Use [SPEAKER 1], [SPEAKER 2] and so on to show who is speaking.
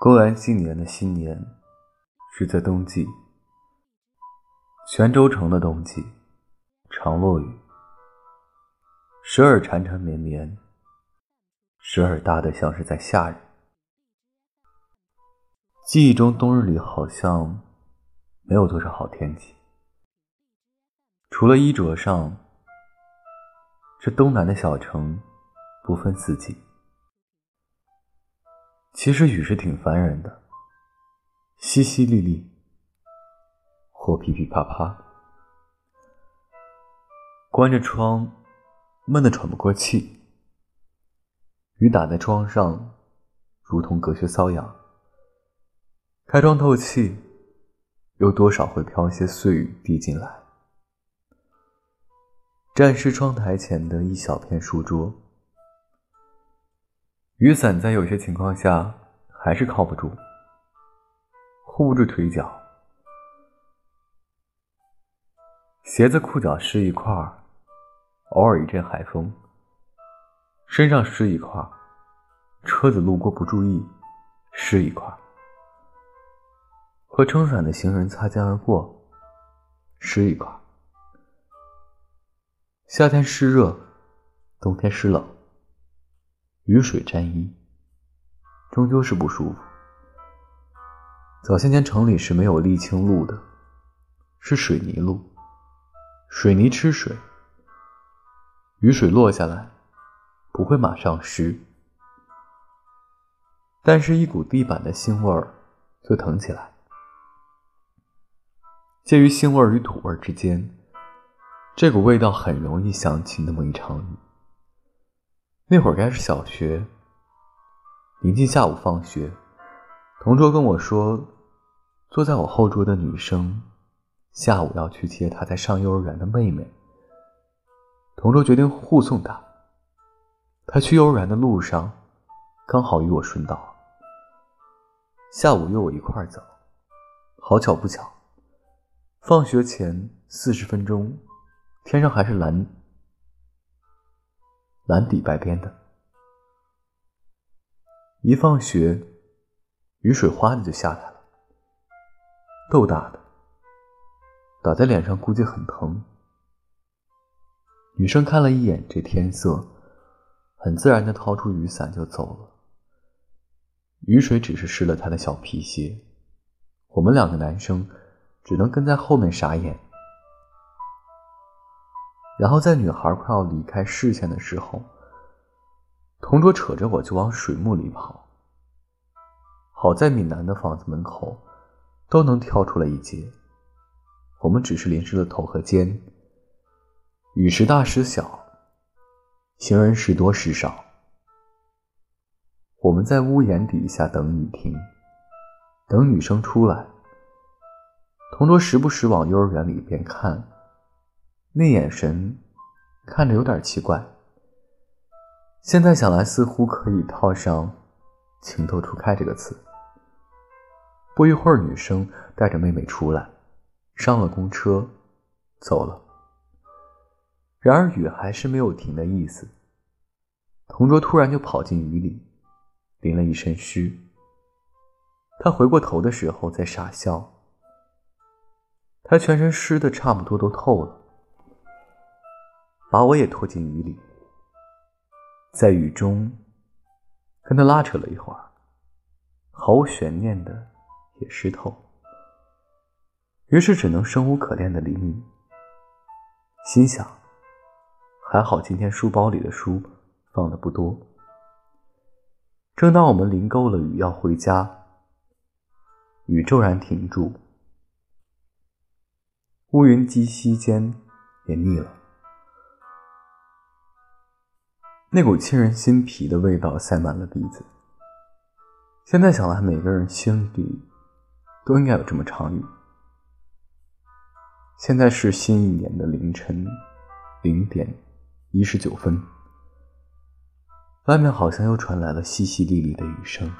[SPEAKER 1] 公元纪年的新年是在冬季，泉州城的冬季常落雨，时而缠缠绵绵，时而大的像是在夏日。记忆中冬日里好像没有多少好天气，除了衣着上，这东南的小城不分四季。其实雨是挺烦人的，淅淅沥沥，或噼噼啪啪。关着窗，闷得喘不过气。雨打在窗上，如同隔靴搔痒。开窗透气，又多少会飘些碎雨滴进来。沾湿窗台前的一小片书桌。雨伞在有些情况下还是靠不住，护不住腿脚。鞋子裤脚湿一块儿，偶尔一阵海风，身上湿一块儿，车子路过不注意，湿一块儿，和撑伞的行人擦肩而过，湿一块儿。夏天湿热，冬天湿冷。雨水沾衣，终究是不舒服。早些年城里是没有沥青路的，是水泥路，水泥吃水，雨水落下来不会马上湿，但是一股地板的腥味儿就腾起来。介于腥味儿与土味儿之间，这股味道很容易想起那么一场雨。那会儿该是小学，临近下午放学，同桌跟我说，坐在我后桌的女生，下午要去接她在上幼儿园的妹妹。同桌决定护送她。她去幼儿园的路上，刚好与我顺道。下午约我一块儿走，好巧不巧，放学前四十分钟，天上还是蓝。蓝底白边的，一放学，雨水哗的就下来了，豆大的，打在脸上估计很疼。女生看了一眼这天色，很自然的掏出雨伞就走了。雨水只是湿了她的小皮鞋，我们两个男生只能跟在后面傻眼。然后在女孩快要离开视线的时候，同桌扯着我就往水幕里跑。好在闽南的房子门口都能跳出来一截，我们只是淋湿了头和肩。雨时大时小，行人时多时少。我们在屋檐底下等雨停，等女生出来。同桌时不时往幼儿园里边看。那眼神看着有点奇怪，现在想来似乎可以套上“情窦初开”这个词。不一会儿，女生带着妹妹出来，上了公车，走了。然而雨还是没有停的意思。同桌突然就跑进雨里，淋了一身湿。他回过头的时候在傻笑。他全身湿的差不多都透了。把我也拖进雨里，在雨中跟他拉扯了一会儿，毫无悬念的也湿透，于是只能生无可恋的淋雨。心想，还好今天书包里的书放的不多。正当我们淋够了雨要回家，雨骤然停住，乌云积息间也腻了。那股沁人心脾的味道塞满了鼻子。现在想来，每个人心里都应该有这么场雨。现在是新一年的凌晨零点一十九分，外面好像又传来了淅淅沥沥的雨声。